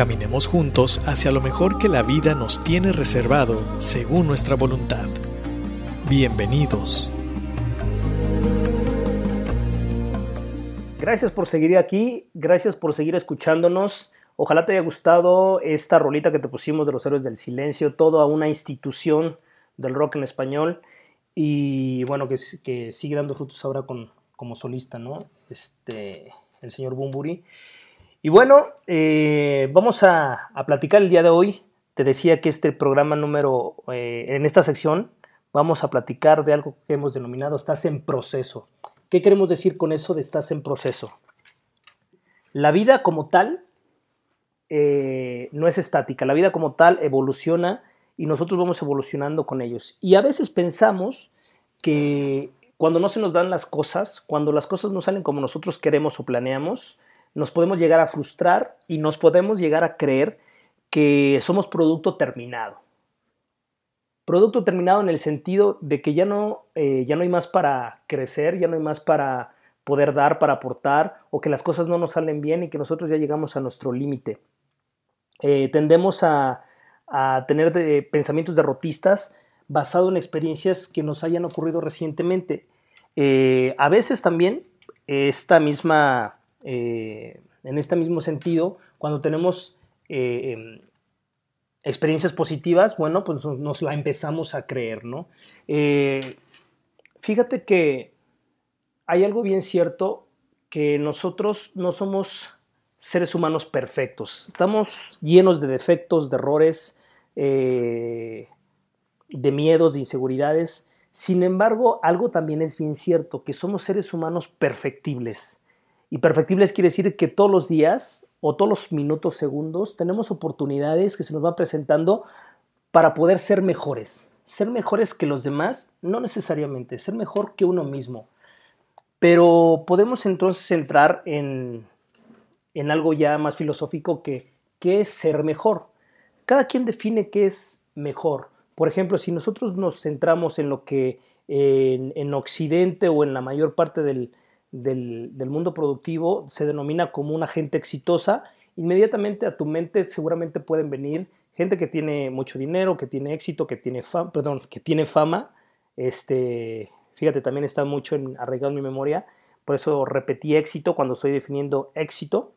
Caminemos juntos hacia lo mejor que la vida nos tiene reservado según nuestra voluntad. Bienvenidos. Gracias por seguir aquí, gracias por seguir escuchándonos. Ojalá te haya gustado esta rolita que te pusimos de los héroes del silencio, toda una institución del rock en español y bueno, que, que sigue dando frutos ahora con, como solista, ¿no? Este, el señor Bumburi. Y bueno, eh, vamos a, platicar el día de hoy. Te decía que este programa número, eh, en esta sección, vamos a platicar de algo que hemos denominado estás en proceso. ¿Qué queremos decir con eso de estás en proceso? La vida como tal eh, no es estática, la vida como tal evoluciona y nosotros vamos evolucionando con ellos. Y a veces pensamos que cuando no se nos dan las cosas, cuando las cosas no salen como nosotros queremos o planeamos, nos podemos llegar a frustrar y nos podemos llegar a creer que somos producto terminado. Producto terminado en el sentido de que ya no, eh, ya no hay más para crecer, ya no hay más para poder dar, para aportar, o que las cosas no nos salen bien y que nosotros ya llegamos a nuestro límite. Eh, tendemos a, tener pensamientos derrotistas basados en experiencias que nos hayan ocurrido recientemente. Eh, a veces también esta misma eh, en este mismo sentido, cuando tenemos eh, em, experiencias positivas, bueno, pues nos, la empezamos a creer, ¿no? Eh, fíjate que hay algo bien cierto que nosotros no somos seres humanos perfectos. Estamos llenos de defectos, de errores, de miedos, de inseguridades. Sin embargo, algo también es bien cierto, que somos seres humanos perfectibles. Y perfectibles quiere decir que todos los días o todos los minutos, segundos, tenemos oportunidades que se nos van presentando para poder ser mejores. Ser mejores que los demás, no necesariamente, ser mejor que uno mismo. Pero podemos entonces entrar en, en algo ya más filosófico que qué es ser mejor. Cada quien define qué es mejor. Por ejemplo, si nosotros nos centramos en lo que en, en Occidente o en la mayor parte del, del, mundo productivo se denomina como una gente exitosa, inmediatamente a tu mente seguramente pueden venir gente que tiene mucho dinero, que tiene éxito, que tiene fama, perdón, que tiene fama. Este, fíjate, también está mucho en, arraigado en mi memoria, por eso repetí éxito cuando estoy definiendo éxito.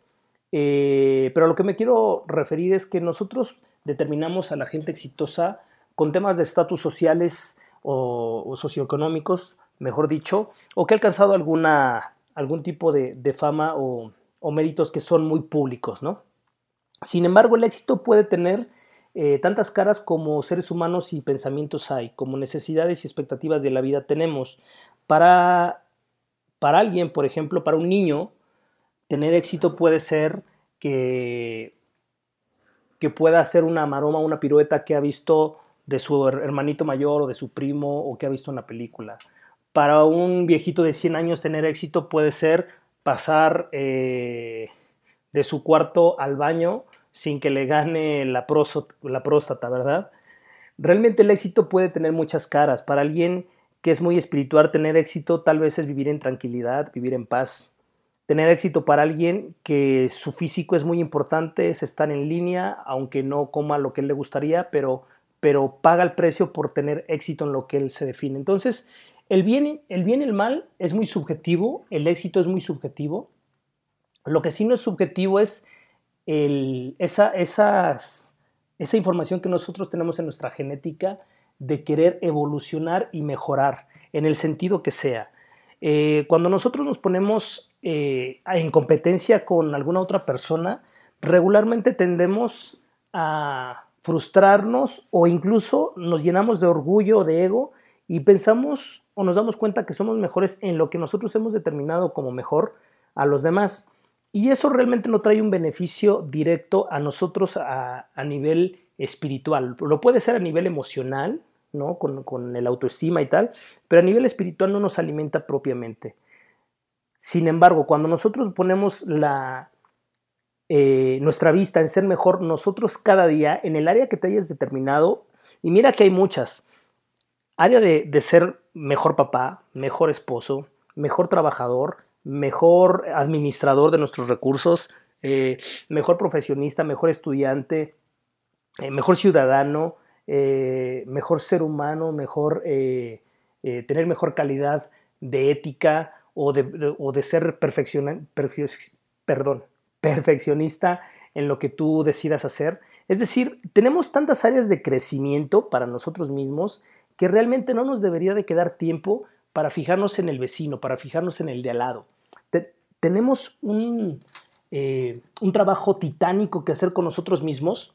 Eh, pero lo que me quiero referir es que nosotros determinamos a la gente exitosa con temas de estatus sociales o socioeconómicos mejor dicho, o que ha alcanzado alguna, algún tipo de, fama o, méritos que son muy públicos, ¿no? Sin embargo, el éxito puede tener eh, tantas caras como seres humanos y pensamientos hay, como necesidades y expectativas de la vida tenemos. Para, para alguien, por ejemplo, para un niño, tener éxito puede ser que, que pueda hacer una maroma, una pirueta que ha visto de su hermanito mayor o de su primo o que ha visto en la película para un viejito de 100 años tener éxito puede ser pasar eh, de su cuarto al baño sin que le gane la, próstata, ¿verdad? Realmente el éxito puede tener muchas caras. Para alguien que es muy espiritual, tener éxito tal vez es vivir en tranquilidad, vivir en paz. Tener éxito para alguien que su físico es muy importante, es estar en línea, aunque no coma lo que él le gustaría, pero, pero paga el precio por tener éxito en lo que él se define. Entonces, el bien, el bien y el mal es muy subjetivo, el éxito es muy subjetivo. Lo que sí no es subjetivo es esa, información que nosotros tenemos en nuestra genética de querer evolucionar y mejorar en el sentido que sea. Eh, cuando nosotros nos ponemos eh, en competencia con alguna otra persona, regularmente tendemos a frustrarnos o incluso nos llenamos de orgullo o de ego y pensamos o nos damos cuenta que somos mejores en lo que nosotros hemos determinado como mejor a los demás. Y eso realmente no trae un beneficio directo a nosotros a, nivel espiritual. Lo puede ser a nivel emocional, ¿no? Con, con el autoestima y tal, pero a nivel espiritual no nos alimenta propiamente. Sin embargo, cuando nosotros ponemos la, eh, nuestra vista en ser mejor nosotros cada día en el área que te hayas determinado, y mira que hay muchas, área de, ser mejor papá, mejor esposo, mejor trabajador, mejor administrador de nuestros recursos, eh, mejor profesionista, mejor estudiante, eh, mejor ciudadano, mejor ser humano, mejor tener mejor calidad de ética o de, o de ser perdón, perfeccionista en lo que tú decidas hacer. Es decir, tenemos tantas áreas de crecimiento para nosotros mismos que realmente no nos debería de quedar tiempo para fijarnos en el vecino, para fijarnos en el de al lado. tenemos un, eh, un trabajo titánico que hacer con nosotros mismos,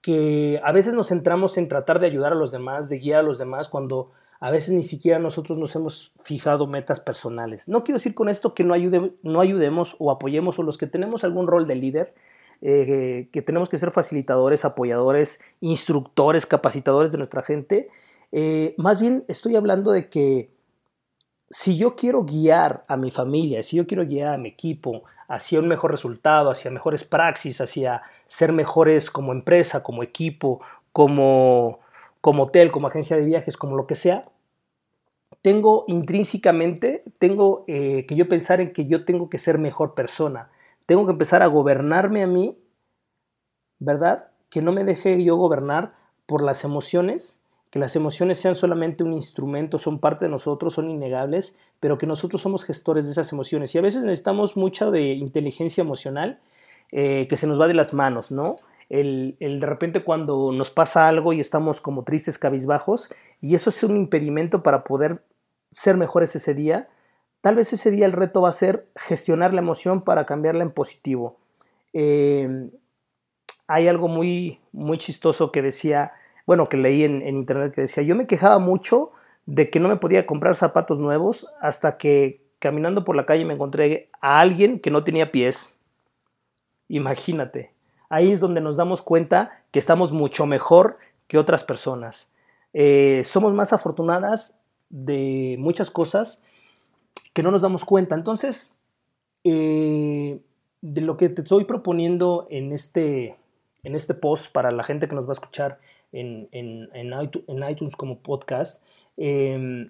que a veces nos centramos en tratar de ayudar a los demás, de guiar a los demás, cuando a veces ni siquiera nosotros nos hemos fijado metas personales. No quiero decir con esto que no, ayude, no ayudemos o apoyemos o los que tenemos algún rol de líder, eh, que tenemos que ser facilitadores, apoyadores, instructores, capacitadores de nuestra gente. Eh, más bien estoy hablando de que si yo quiero guiar a mi familia, si yo quiero guiar a mi equipo hacia un mejor resultado, hacia mejores praxis, hacia ser mejores como empresa, como equipo, como como hotel, como agencia de viajes, como lo que sea, tengo intrínsecamente, tengo eh, que yo pensar en que yo tengo que ser mejor persona. Tengo que empezar a gobernarme a mí, ¿verdad? Que no me deje yo gobernar por las emociones, que las emociones sean solamente un instrumento, son parte de nosotros, son innegables, pero que nosotros somos gestores de esas emociones. Y a veces necesitamos mucha de inteligencia emocional eh, que se nos va de las manos, ¿no? el, de repente cuando nos pasa algo y estamos como tristes, cabizbajos, y eso es un impedimento para poder ser mejores ese día, tal vez ese día el reto va a ser gestionar la emoción para cambiarla en positivo. Em, hay algo muy, muy chistoso que decía, bueno, que leí en, internet que decía, yo me quejaba mucho de que no me podía comprar zapatos nuevos hasta que caminando por la calle me encontré a alguien que no tenía pies. Imagínate ahí es donde nos damos cuenta que estamos mucho mejor que otras personas. Eh, somos más afortunadas de muchas cosas que no nos damos cuenta. Entonces, eh, de lo que te estoy proponiendo en este, en este post para la gente que nos va a escuchar en, iTunes, como podcast, eh,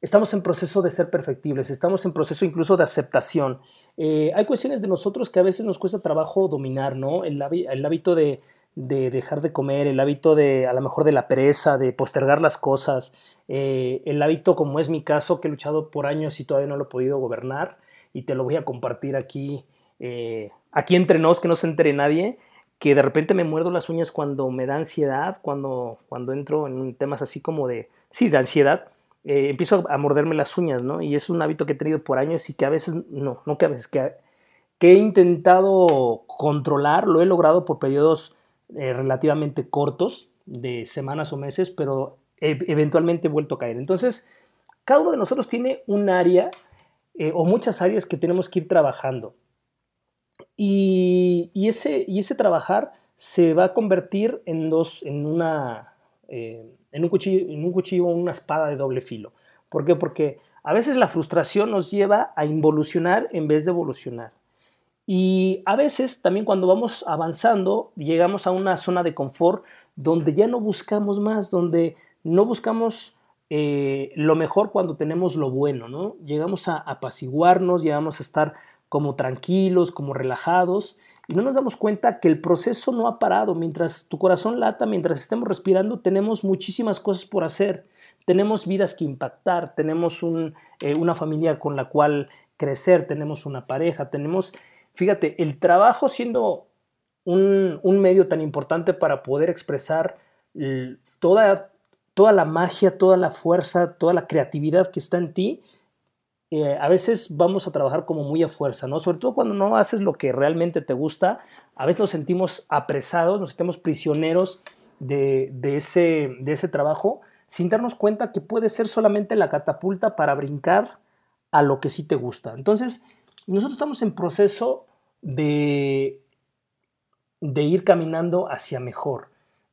estamos en proceso de ser perfectibles, estamos en proceso incluso de aceptación. Eh, hay cuestiones de nosotros que a veces nos cuesta trabajo dominar, ¿no? El, hábito de, dejar de comer, el hábito de, a lo mejor, de la pereza, de postergar las cosas, eh, el hábito, como es mi caso, que he luchado por años y todavía no lo he podido gobernar, y te lo voy a compartir aquí, eh, aquí entre nos, que no se entere nadie, que de repente me muerdo las uñas cuando me da ansiedad, cuando, cuando entro en temas así como de, sí, de ansiedad, eh, empiezo a morderme las uñas, ¿no? Y es un hábito que he tenido por años y que a veces, no, no que a veces, que, que he intentado controlar, lo he logrado por periodos eh, relativamente cortos, de semanas o meses, pero eventualmente he vuelto a caer. Entonces, cada uno de nosotros tiene un área eh, o muchas áreas que tenemos que ir trabajando. Y, y, ese, y ese trabajar se va a convertir en dos, en una, en un cuchillo, en un cuchillo o una espada de doble filo. ¿Por qué? Porque a veces la frustración nos lleva a involucionar en vez de evolucionar. Y a veces también cuando vamos avanzando llegamos a una zona de confort donde ya no buscamos más, donde no buscamos eh, lo mejor cuando tenemos lo bueno, ¿no? Llegamos a apaciguarnos, llegamos a estar como tranquilos, como relajados y no nos damos cuenta que el proceso no ha parado. Mientras tu corazón lata, mientras estemos respirando, tenemos muchísimas cosas por hacer. Tenemos vidas que impactar, tenemos eh, una familia con la cual crecer, tenemos una pareja, tenemos, fíjate, el trabajo siendo un, medio tan importante para poder expresar toda, toda la magia, toda la fuerza, toda la creatividad que está en ti, eh, a veces vamos a trabajar como muy a fuerza, ¿no? Sobre todo cuando no haces lo que realmente te gusta, a veces nos sentimos apresados, nos sentimos prisioneros de, ese, de ese trabajo, sin darnos cuenta que puede ser solamente la catapulta para brincar a lo que sí te gusta. Entonces, nosotros estamos en proceso de, de ir caminando hacia mejor.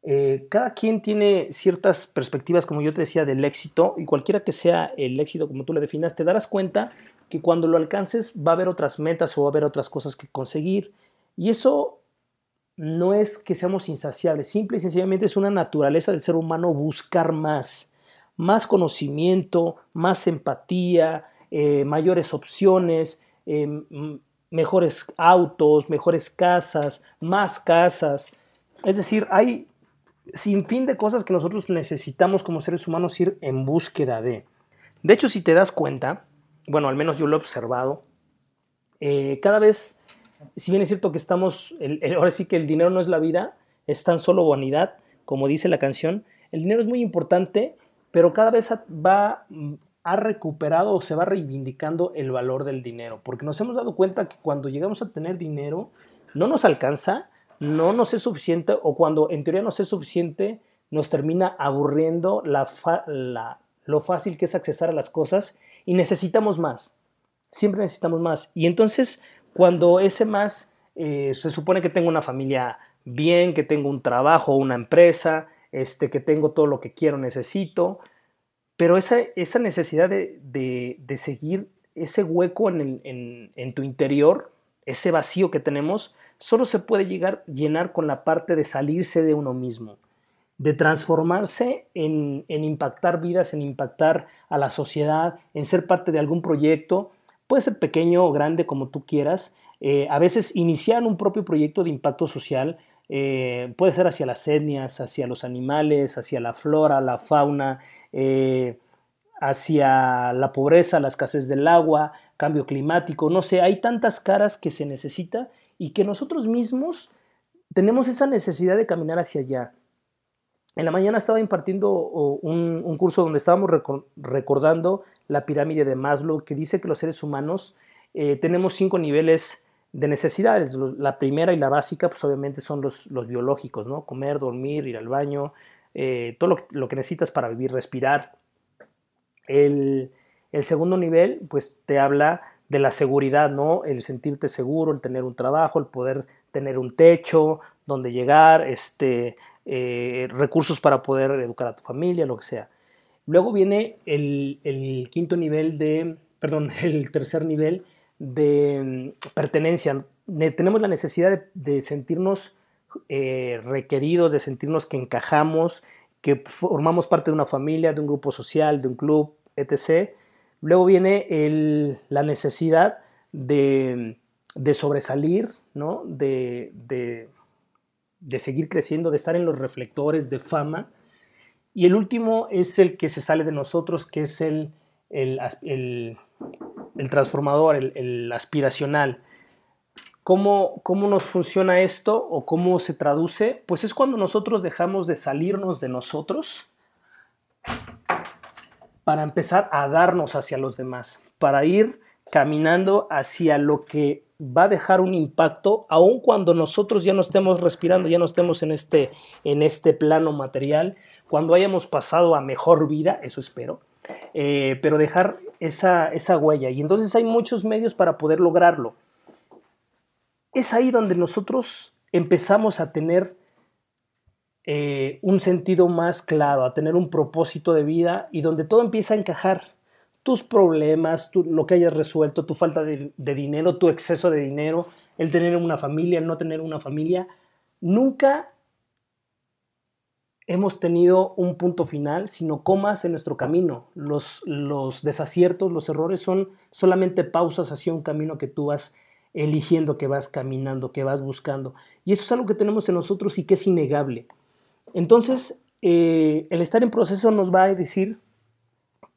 Eh, cada quien tiene ciertas perspectivas, como yo te decía, del éxito y cualquiera que sea el éxito como tú lo definas, te darás cuenta que cuando lo alcances va a haber otras metas o va a haber otras cosas que conseguir. Y eso no es que seamos insaciables, simple y sencillamente es una naturaleza del ser humano buscar más, más conocimiento, más empatía, eh, mayores opciones, eh, mejores autos, mejores casas, más casas. Es decir, hay sin fin de cosas que nosotros necesitamos como seres humanos ir en búsqueda de. De hecho, si te das cuenta, bueno, al menos yo lo he observado, eh, cada vez si bien es cierto que estamos, ahora sí que el dinero no es la vida, es tan solo vanidad, como dice la canción, el dinero es muy importante, pero cada vez va, ha recuperado o se va reivindicando el valor del dinero, porque nos hemos dado cuenta que cuando llegamos a tener dinero, no nos alcanza, no nos es suficiente, o cuando en teoría nos es suficiente, nos termina aburriendo la, lo fácil que es accesar a las cosas y necesitamos más. Siempre necesitamos más. Y entonces cuando ese más eh, se supone que tengo una familia bien, que tengo un trabajo, una empresa, este, que tengo todo lo que quiero, necesito, pero esa, esa necesidad de, seguir ese hueco en, tu interior, ese vacío que tenemos, solo se puede llegar llenar con la parte de salirse de uno mismo, de transformarse en, impactar vidas, en impactar a la sociedad, en ser parte de algún proyecto Puede ser pequeño o grande como tú quieras. Eh, a veces iniciar un propio proyecto de impacto social eh, puede ser hacia las etnias, hacia los animales, hacia la flora, la fauna, eh, hacia la pobreza, la escasez del agua, cambio climático, no sé, hay tantas caras que se necesita y que nosotros mismos tenemos esa necesidad de caminar hacia allá en la mañana estaba impartiendo un, curso donde estábamos recordando la pirámide de Maslow que dice que los seres humanos eh, tenemos cinco niveles de necesidades. La primera y la básica, pues obviamente son los, biológicos, ¿no? Comer, dormir, ir al baño, eh, todo lo, que necesitas para vivir, respirar. El, el, segundo nivel, pues te habla de la seguridad, ¿no? El sentirte seguro, el tener un trabajo, el poder tener un techo donde llegar, este, eh, recursos para poder educar a tu familia, lo que sea. Luego viene el, quinto nivel de, perdón, el tercer nivel de mm, pertenencia. tenemos la necesidad de, sentirnos eh, requeridos, de sentirnos que encajamos, que formamos parte de una familia, de un grupo social, de un club, etc. Luego viene la necesidad de, sobresalir, ¿no? de, seguir creciendo, de estar en los reflectores de fama. Y el último es el que se sale de nosotros, que es el, el, transformador, el, aspiracional. ¿Cómo, ¿Cómo nos funciona esto o cómo se traduce? Pues es cuando nosotros dejamos de salirnos de nosotros para empezar a darnos hacia los demás, para ir caminando hacia lo que va a dejar un impacto, aun cuando nosotros ya no estemos respirando, ya no estemos en este, en este plano material, cuando hayamos pasado a mejor vida, eso espero, eh, pero dejar esa, esa huella. Y entonces hay muchos medios para poder lograrlo. Es ahí donde nosotros empezamos a tener eh, un sentido más claro, a tener un propósito de vida y donde todo empieza a encajar tus problemas, lo que hayas resuelto, tu falta de, dinero, tu exceso de dinero, el tener una familia, el no tener una familia, nunca hemos tenido un punto final, sino comas en nuestro camino. Los, los desaciertos, los errores son solamente pausas hacia un camino que tú vas eligiendo, que vas caminando, que vas buscando. Y eso es algo que tenemos en nosotros y que es innegable. Entonces, eh, el estar en proceso nos va a decir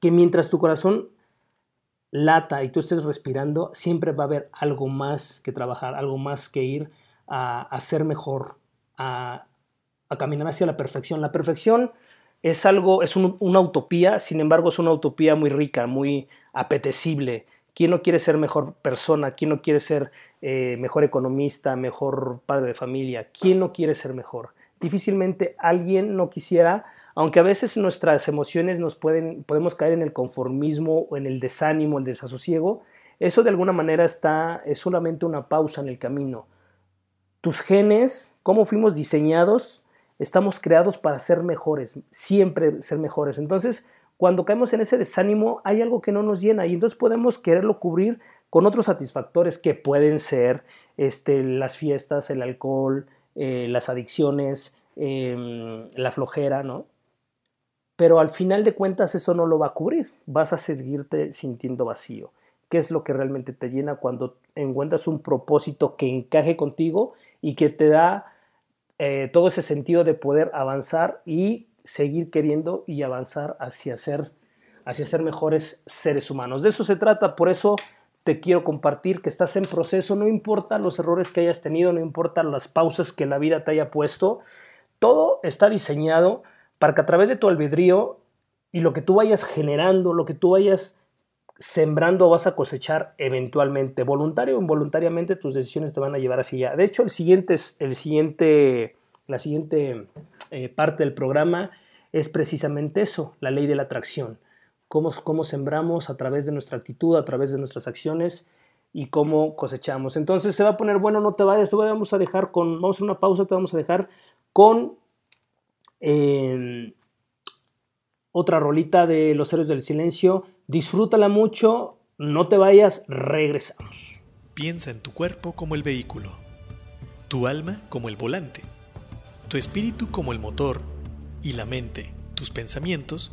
que mientras tu corazón lata y tú estés respirando, siempre va a haber algo más que trabajar, algo más que ir a, ser mejor, a, caminar hacia la perfección. La perfección es algo, es una utopía, sin embargo es una utopía muy rica, muy apetecible. ¿Quién no quiere ser mejor persona? ¿Quién no quiere ser eh, mejor economista, mejor padre de familia? ¿Quién no quiere ser mejor? Difícilmente alguien no quisiera aunque a veces nuestras emociones nos pueden, podemos caer en el conformismo o en el desánimo, el desasosiego, eso de alguna manera está, es solamente una pausa en el camino. Tus genes, cómo fuimos diseñados, estamos creados para ser mejores, siempre ser mejores. Entonces, cuando caemos en ese desánimo, hay algo que no nos llena y entonces podemos quererlo cubrir con otros satisfactores que pueden ser este, las fiestas, el alcohol, eh, las adicciones, em, la flojera, ¿no? Pero al final de cuentas eso no lo va a cubrir, vas a seguirte sintiendo vacío. ¿Qué es lo que realmente te llena cuando encuentras un propósito que encaje contigo y que te da eh, todo ese sentido de poder avanzar y seguir queriendo y avanzar hacia ser, hacia ser mejores seres humanos. De eso se trata, por eso te quiero compartir que estás en proceso, no importa los errores que hayas tenido, no importa las pausas que la vida te haya puesto, todo está diseñado para que a través de tu albedrío y lo que tú vayas generando, lo que tú vayas sembrando vas a cosechar eventualmente, voluntario o involuntariamente tus decisiones te van a llevar hacia allá. De hecho, el siguiente, el siguiente, la siguiente eh, parte del programa es precisamente eso, la ley de la atracción. Cómo, cómo sembramos a través de nuestra actitud, a través de nuestras acciones y cómo cosechamos. Entonces se va a poner bueno, no te vayas, te vamos a dejar con, vamos a hacer una pausa, te vamos a dejar con em, otra rolita de Los Héroes del Silencio. Disfrútala mucho, no te vayas, regresamos. Piensa en tu cuerpo como el vehículo, tu alma como el volante tu espíritu como el motor y la mente, tus pensamientos,